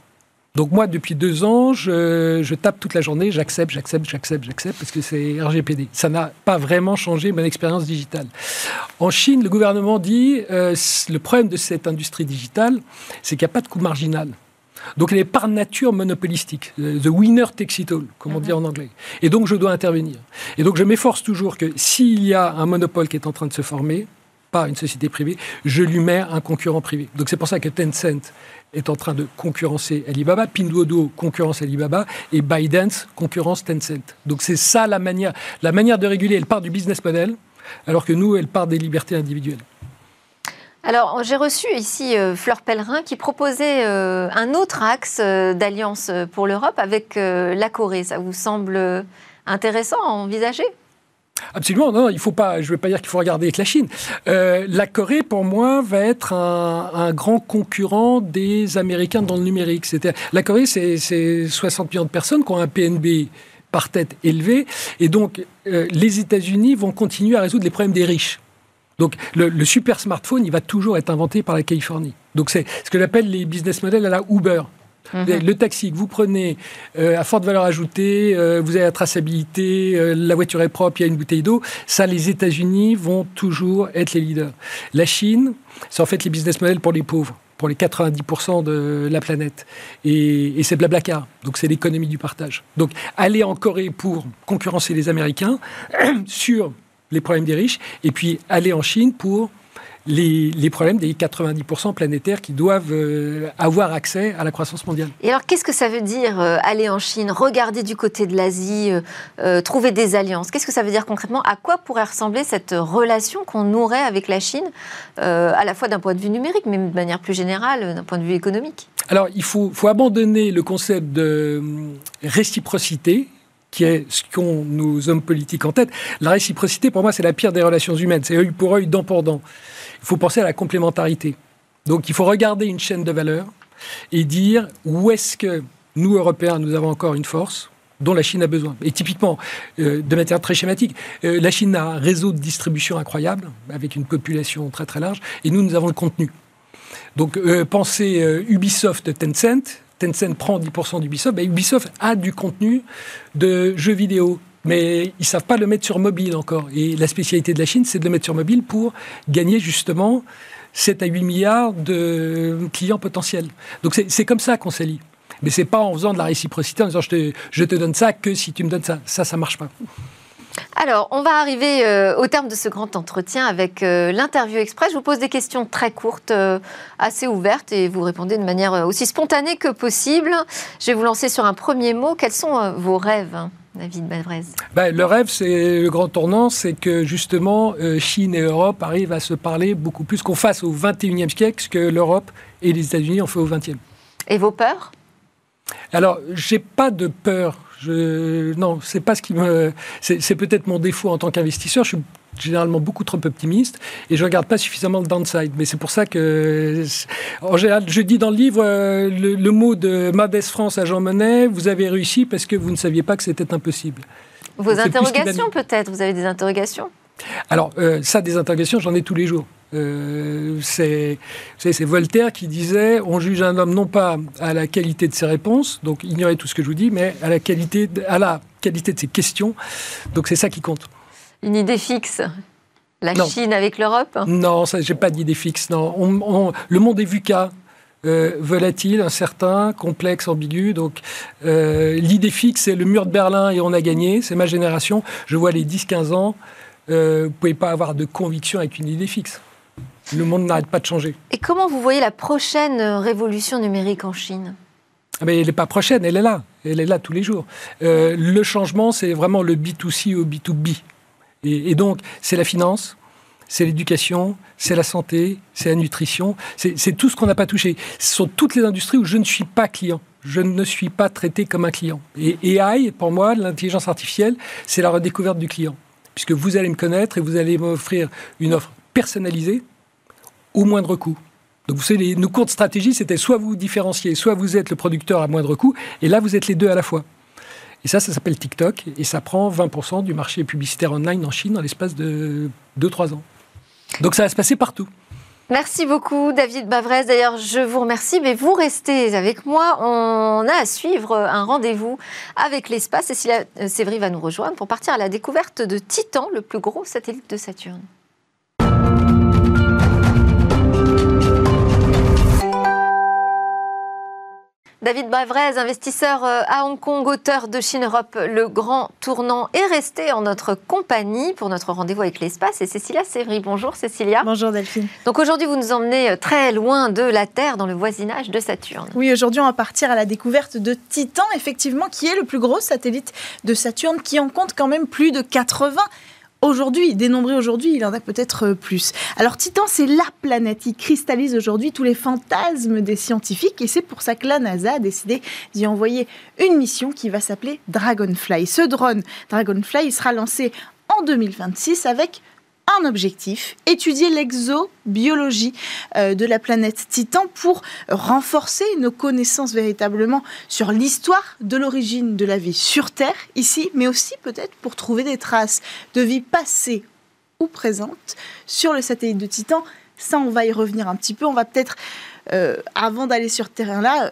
Donc moi, depuis deux ans, je, tape toute la journée, j'accepte, j'accepte, j'accepte, j'accepte, parce que c'est RGPD. Ça n'a pas vraiment changé mon expérience digitale. En Chine, le gouvernement dit, euh, le problème de cette industrie digitale, c'est qu'il n'y a pas de coût marginal. Donc elle est par nature monopolistique. The winner takes it all, comme on dit en anglais. Et donc je dois intervenir. Et donc je m'efforce toujours que s'il y a un monopole qui est en train de se former, pas une société privée, je lui mets un concurrent privé. Donc c'est pour ça que Tencent est en train de concurrencer Alibaba, Pinduoduo concurrence Alibaba et ByteDance concurrence Tencent. Donc c'est ça la manière. La manière de réguler, elle part du business model, alors que nous, elle part des libertés individuelles. Alors, j'ai reçu ici euh, Fleur Pellerin qui proposait euh, un autre axe euh, d'alliance pour l'Europe avec la Corée. Ça vous semble intéressant à envisager? Absolument, non, il faut pas, je ne veux pas dire qu'il faut regarder avec la Chine. la Corée, pour moi, va être un, grand concurrent des Américains dans le numérique. La Corée, c'est 60 millions de personnes qui ont un PNB par tête élevé, et donc les États-Unis vont continuer à résoudre les problèmes des riches. Donc le, super smartphone, il va toujours être inventé par la Californie. Donc c'est ce que j'appelle les business models à la Uber. Mhm. Le taxi que vous prenez euh, à forte valeur ajoutée, euh, vous avez la traçabilité, euh, la voiture est propre, il y a une bouteille d'eau. Ça, les États-Unis vont toujours être les leaders. La Chine, c'est en fait les business models pour les pauvres pour les 90% de la planète. Et, et c'est Blablacar. Donc c'est l'économie du partage. Donc aller en Corée pour concurrencer les Américains sur les problèmes des riches, et puis aller en Chine pour les, problèmes des 90% planétaires qui doivent euh, avoir accès à la croissance mondiale. Et alors, qu'est-ce que ça veut dire euh, aller en Chine, regarder du côté de l'Asie, euh, trouver des alliances? Qu'est-ce que ça veut dire concrètement? À quoi pourrait ressembler cette relation qu'on nourrait avec la Chine, à la fois d'un point de vue numérique, mais de manière plus générale, d'un point de vue économique? Alors, il faut, faut abandonner le concept de réciprocité qui est ce qu'ont nos hommes politiques en tête. La réciprocité, pour moi, c'est la pire des relations humaines. C'est œil pour œil, dent pour dent. Il faut penser à la complémentarité. Donc, il faut regarder une chaîne de valeur et dire où est-ce que nous, Européens, nous avons encore une force dont la Chine a besoin. Et typiquement, euh, de manière très schématique, euh, la Chine a un réseau de distribution incroyable, avec une population très très large, et nous, nous avons le contenu. Donc, euh, pensez Ubisoft, Tencent, Tencent prend 10% d'Ubisoft, ben Ubisoft a du contenu de jeux vidéo. Mais ils ne savent pas le mettre sur mobile encore. Et la spécialité de la Chine, c'est de le mettre sur mobile pour gagner justement 7 à 8 milliards de clients potentiels. Donc c'est comme ça qu'on s'allie. Mais c'est pas en faisant de la réciprocité, en disant je te, donne ça que si tu me donnes ça. Ça, ça marche pas. Alors, on va arriver euh, au terme de ce grand entretien avec euh, l'interview express. Je vous pose des questions très courtes, euh, assez ouvertes, et vous répondez de manière aussi spontanée que possible. Je vais vous lancer sur un premier mot. Quels sont vos rêves David Bavrez? Ben, Le rêve, c'est le grand tournant, c'est que justement, Chine et Europe arrivent à se parler beaucoup plus qu'on fasse au 21e siècle que l'Europe et les États-Unis ont fait au 20e. Et vos peurs? Alors, j'ai pas de peur je, non, c'est pas ce qui me. C'est peut-être mon défaut en tant qu'investisseur. Je suis généralement beaucoup trop optimiste et je regarde pas suffisamment le downside. Mais c'est pour ça que, en général, je dis dans le livre euh, le, mot de Mabès France à Jean Monnet vous avez réussi parce que vous ne saviez pas que c'était impossible. Vos interrogations, peut-être? Vous avez des interrogations? Alors, euh, ça, des interrogations, j'en ai tous les jours. Euh, c'est Voltaire qui disait on juge un homme non pas à la qualité de ses réponses, donc ignorez tout ce que je vous dis, mais à la qualité de, à la qualité de ses questions. Donc c'est ça qui compte. Une idée fixe La Chine avec l'Europe? Non, j'ai pas d'idée fixe. Non, le monde est VUCA. Euh, volatile, incertain, complexe, ambigu. Donc euh, l'idée fixe, c'est le mur de Berlin et on a gagné. C'est ma génération. Je vois les 10-15 ans. Euh, vous ne pouvez pas avoir de conviction avec une idée fixe. Le monde n'arrête pas de changer. Et comment vous voyez la prochaine révolution numérique en Chine? Ah, mais elle n'est pas prochaine, elle est là. elle est là tous les jours. Euh, le changement, c'est vraiment le B2C au B2B. Et, donc, c'est la finance, c'est l'éducation, c'est la santé, c'est la nutrition, c'est tout ce qu'on n'a pas touché. Ce sont toutes les industries où je ne suis pas client. Je ne suis pas traité comme un client. Et AI, pour moi, l'intelligence artificielle, c'est la redécouverte du client. Puisque vous allez me connaître et vous allez m'offrir une offre personnalisée au moindre coût. Donc vous savez, nos courtes stratégies, c'était soit vous différenciez, soit vous êtes le producteur à moindre coût, et là vous êtes les deux à la fois. Et ça, ça s'appelle TikTok, et ça prend 20% du marché publicitaire online en Chine dans l'espace de 2-3 ans. Donc ça va se passer partout. Merci beaucoup David Bavrez. D'ailleurs, je vous remercie, mais vous restez avec moi. On a à suivre un rendez-vous avec l'espace. Cécilia Sévry va nous rejoindre pour partir à la découverte de Titan, le plus gros satellite de Saturne. David Bavrez, investisseur euh, à Hong Kong, auteur de Chine Europe, le grand tournant, est resté en notre compagnie pour notre rendez-vous avec l'espace. Et Cécilia Sévry. Bonjour Cécilia. Bonjour Delphine. Donc aujourd'hui, vous nous emmenez euh, très loin de la Terre, dans le voisinage de Saturne. Oui, aujourd'hui, on va partir à la découverte de Titan, effectivement, qui est le plus gros satellite de Saturne, qui en compte quand même plus de 80 aujourd'hui, dénombré aujourd'hui, il en a peut-être euh, plus. Alors Titan, c'est la planète. Il cristallise aujourd'hui tous les fantasmes des scientifiques et c'est pour ça que la NASA a décidé d'y envoyer une mission qui va s'appeler Dragonfly. Ce drone Dragonfly sera lancé en 2026 avec un objectif, étudier l'exobiologie euh, de la planète Titan pour renforcer nos connaissances véritablement sur l'histoire de l'origine de la vie sur Terre, ici, mais aussi peut-être pour trouver des traces de vie passée ou présente sur le satellite de Titan. Ça, on va y revenir un petit peu. On va peut-être, euh, avant d'aller sur terrain-là,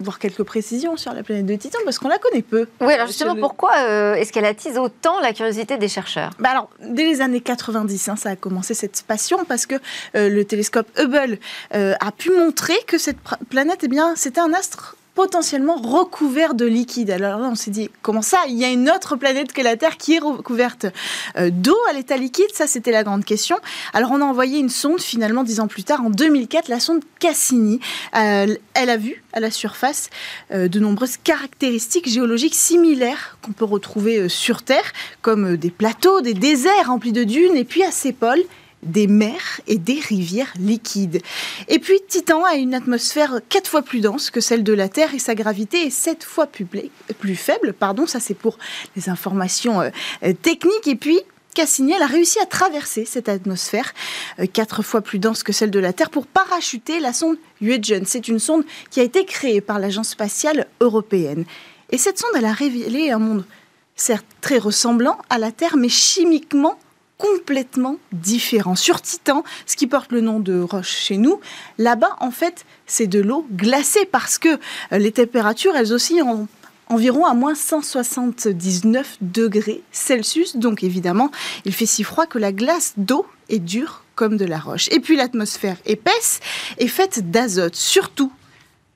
voir quelques précisions sur la planète de Titan parce qu'on la connaît peu. Oui, alors justement, pourquoi euh, est-ce qu'elle attise autant la curiosité des chercheurs? Bah alors, Dès les années 90, hein, ça a commencé cette passion parce que euh, le télescope Hubble euh, a pu montrer que cette planète, eh bien, c'était un astre potentiellement recouvert de liquide. Alors là, on s'est dit, comment ça Il y a une autre planète que la Terre qui est recouverte euh, d'eau à l'état liquide? Ça, c'était la grande question. Alors on a envoyé une sonde, finalement, dix ans plus tard, en 2004, la sonde Cassini. Euh, elle a vu à la surface euh, de nombreuses caractéristiques géologiques similaires qu'on peut retrouver sur Terre, comme des plateaux, des déserts remplis de dunes, et puis à ses pôles, des mers et des rivières liquides. Et puis Titan a une atmosphère quatre fois plus dense que celle de la Terre et sa gravité est sept fois plus, faible. Pardon, ça c'est pour les informations euh, techniques. Et puis Cassini, a réussi à traverser cette atmosphère euh, quatre fois plus dense que celle de la Terre pour parachuter la sonde Huygens. C'est une sonde qui a été créée par l'Agence spatiale européenne. Et cette sonde, elle a révélé un monde certes très ressemblant à la Terre, mais chimiquement complètement différent. Sur Titan, ce qui porte le nom de roche chez nous, là-bas, en fait, c'est de l'eau glacée parce que euh, les températures, elles oscillent en environ à moins 179 degrés Celsius. Donc évidemment, il fait si froid que la glace d'eau est dure comme de la roche. Et puis l'atmosphère épaisse est faite d'azote, surtout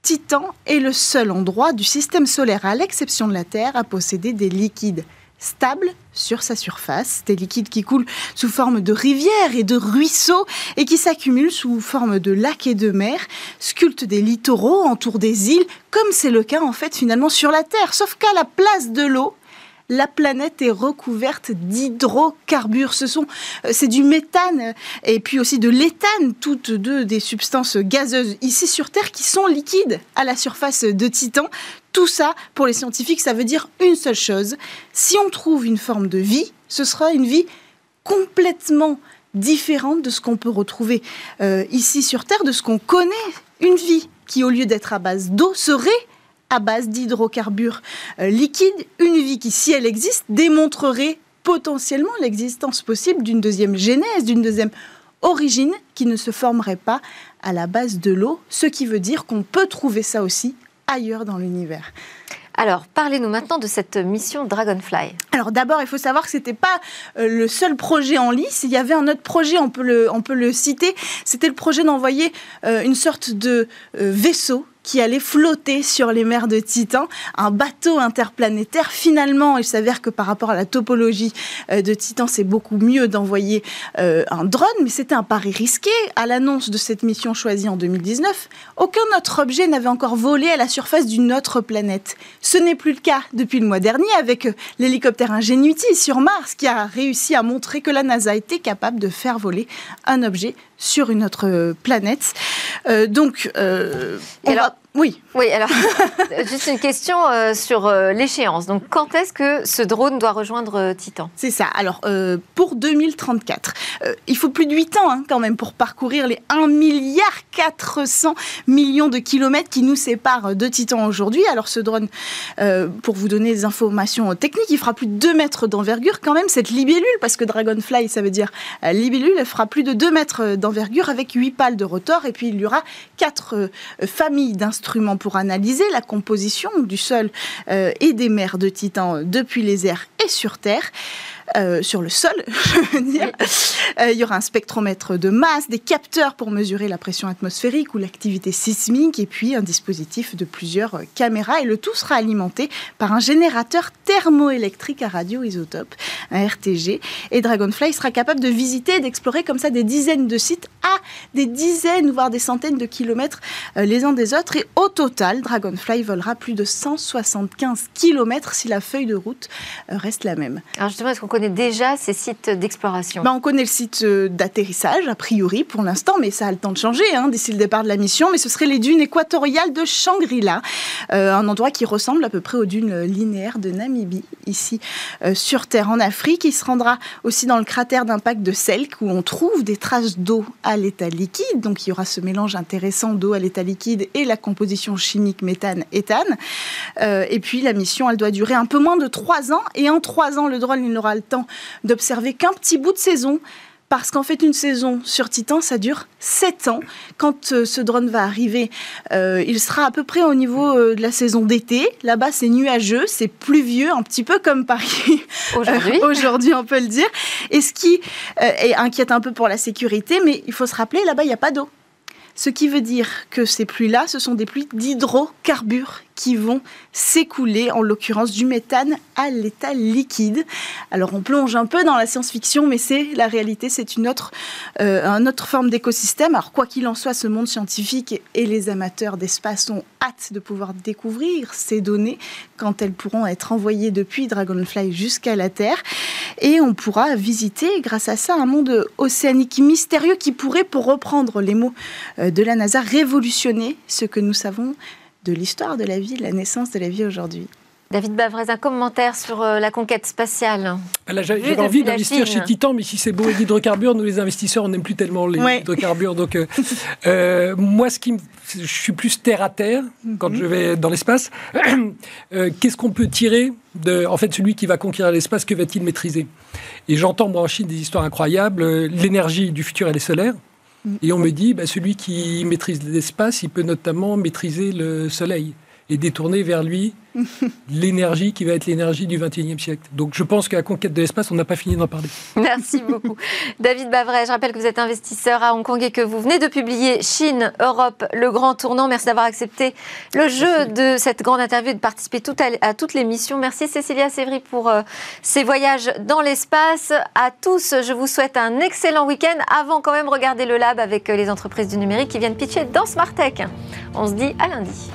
Titan est le seul endroit du système solaire, à l'exception de la Terre, à posséder des liquides stable sur sa surface, des liquides qui coulent sous forme de rivières et de ruisseaux et qui s'accumulent sous forme de lacs et de mers, sculptent des littoraux, entourent des îles, comme c'est le cas en fait finalement sur la Terre, sauf qu'à la place de l'eau, la planète est recouverte d'hydrocarbures. Ce sont, euh, c'est du méthane et puis aussi de l'éthane, toutes deux des substances gazeuses ici sur Terre qui sont liquides à la surface de Titan. Tout ça, pour les scientifiques, ça veut dire une seule chose. Si on trouve une forme de vie, ce sera une vie complètement différente de ce qu'on peut retrouver euh, ici sur Terre, de ce qu'on connaît. Une vie qui, au lieu d'être à base d'eau, serait à base d'hydrocarbures euh, liquides, une vie qui, si elle existe, démontrerait potentiellement l'existence possible d'une deuxième genèse, d'une deuxième origine qui ne se formerait pas à la base de l'eau, ce qui veut dire qu'on peut trouver ça aussi ailleurs dans l'univers. Alors, parlez-nous maintenant de cette mission Dragonfly. Alors d'abord, il faut savoir que ce n'était pas euh, le seul projet en lice. Il y avait un autre projet, on peut le, on peut le citer. C'était le projet d'envoyer euh, une sorte de vaisseau qui allait flotter sur les mers de Titan, un bateau interplanétaire. Finalement, il s'avère que par rapport à la topologie euh, de Titan, c'est beaucoup mieux d'envoyer euh, un drone, mais c'était un pari risqué. À l'annonce de cette mission choisie en 2019, aucun autre objet n'avait encore volé à la surface d'une autre planète. Ce n'est plus le cas depuis le mois dernier avec euh, l'hélicoptère Ingenuity sur Mars qui a réussi à montrer que la NASA était capable de faire voler un objet sur une autre planète. donc, oui. Oui, alors, juste une question euh, sur euh, l'échéance. Donc, quand est-ce que ce drone doit rejoindre euh, Titan? C'est ça. Alors, pour 2034, il faut plus de 8 ans hein, quand même pour parcourir les 1 milliard 400 millions de kilomètres qui nous séparent de Titan aujourd'hui. Alors, ce drone, pour vous donner des informations techniques, il fera plus de 2 mètres d'envergure quand même, cette libellule, parce que Dragonfly, ça veut dire libellule, elle fera plus de 2 mètres d'envergure avec 8 pales de rotor, et puis il y aura 4 familles d'instruments pour analyser la composition du sol euh, et des mers de Titan depuis les airs et sur Terre. Euh, sur le sol, je veux dire. Euh, il y aura un spectromètre de masse, des capteurs pour mesurer la pression atmosphérique ou l'activité sismique, et puis un dispositif de plusieurs euh, caméras. Et le tout sera alimenté par un générateur thermoélectrique à radioisotope, un RTG. Et Dragonfly sera capable de visiter et d'explorer comme ça des dizaines de sites à des dizaines, voire des centaines de kilomètres les uns des autres. Et au total, Dragonfly volera plus de 175 kilomètres si la feuille de route reste la même. Alors justement, est-ce qu'on connaît déjà ces sites d'exploration bah, On connaît le site euh, d'atterrissage, a priori, pour l'instant, mais ça a le temps de changer hein, d'ici le départ de la mission. Mais ce serait les dunes équatoriales de Shangri-La, euh, un endroit qui ressemble à peu près aux dunes linéaires de Namibie, ici euh, sur Terre, en Afrique. Il se rendra aussi dans le cratère d'impact de Selk, où on trouve des traces d'eau à l'état liquide. Donc il y aura ce mélange intéressant d'eau à l'état liquide et la composition chimique méthane-éthane. et puis la mission, elle doit durer un peu moins de trois ans. Et en trois ans, le drone, il n'aura le temps d'observer qu'un petit bout de saison. Parce qu'en fait, une saison sur Titan, ça dure 7 ans. Quand euh, ce drone va arriver, euh, il sera à peu près au niveau euh, de la saison d'été. Là-bas, c'est nuageux, c'est pluvieux, un petit peu comme Paris aujourd'hui, aujourd'hui on peut le dire. Et ce qui est inquiète un peu pour la sécurité, mais il faut se rappeler, là-bas, il n'y a pas d'eau. Ce qui veut dire que ces pluies-là, ce sont des pluies d'hydrocarbures qui vont s'écouler, en l'occurrence du méthane à l'état liquide. Alors on plonge un peu dans la science-fiction, mais c'est la réalité, c'est une autre, euh, forme d'écosystème. Alors quoi qu'il en soit, ce monde scientifique et les amateurs d'espace ont hâte de pouvoir découvrir ces données quand elles pourront être envoyées depuis Dragonfly jusqu'à la Terre. Et on pourra visiter, grâce à ça, un monde océanique mystérieux qui pourrait, pour reprendre les mots euh, de la NASA, révolutionner ce que nous savons de l'histoire de la vie, de la naissance de la vie aujourd'hui. David Bavrez, un commentaire sur euh, la conquête spatiale. Ah, j'avais envie d'investir chez Titan, mais si c'est beau l'hydrocarbure, nous les investisseurs, on n'aime plus tellement les hydrocarbures. Donc, euh, euh, moi, ce qui je suis plus terre à terre quand je vais dans l'espace. Qu'est-ce qu'on peut tirer de, en fait, celui qui va conquérir l'espace, que va-t-il maîtriser? Et j'entends moi en Chine des histoires incroyables. L'énergie du futur, elle est solaire. Mm. Et on me dit, bah, celui qui maîtrise l'espace, il peut notamment maîtriser le soleil et détourner vers lui l'énergie qui va être l'énergie du 21e siècle. Donc je pense qu'à la conquête de l'espace, on n'a pas fini d'en parler. Merci beaucoup. David Bavray, je rappelle que vous êtes investisseur à Hong Kong et que vous venez de publier Chine, Europe, le grand tournant. Merci d'avoir accepté le jeu de cette grande interview et de participer tout à, toutes les missions. Merci Cécilia Sévry pour euh, ces voyages dans l'espace. À tous, je vous souhaite un excellent week-end. Avant quand même, regarder le lab avec euh, les entreprises du numérique qui viennent pitcher dans Smart Tech. On se dit à lundi.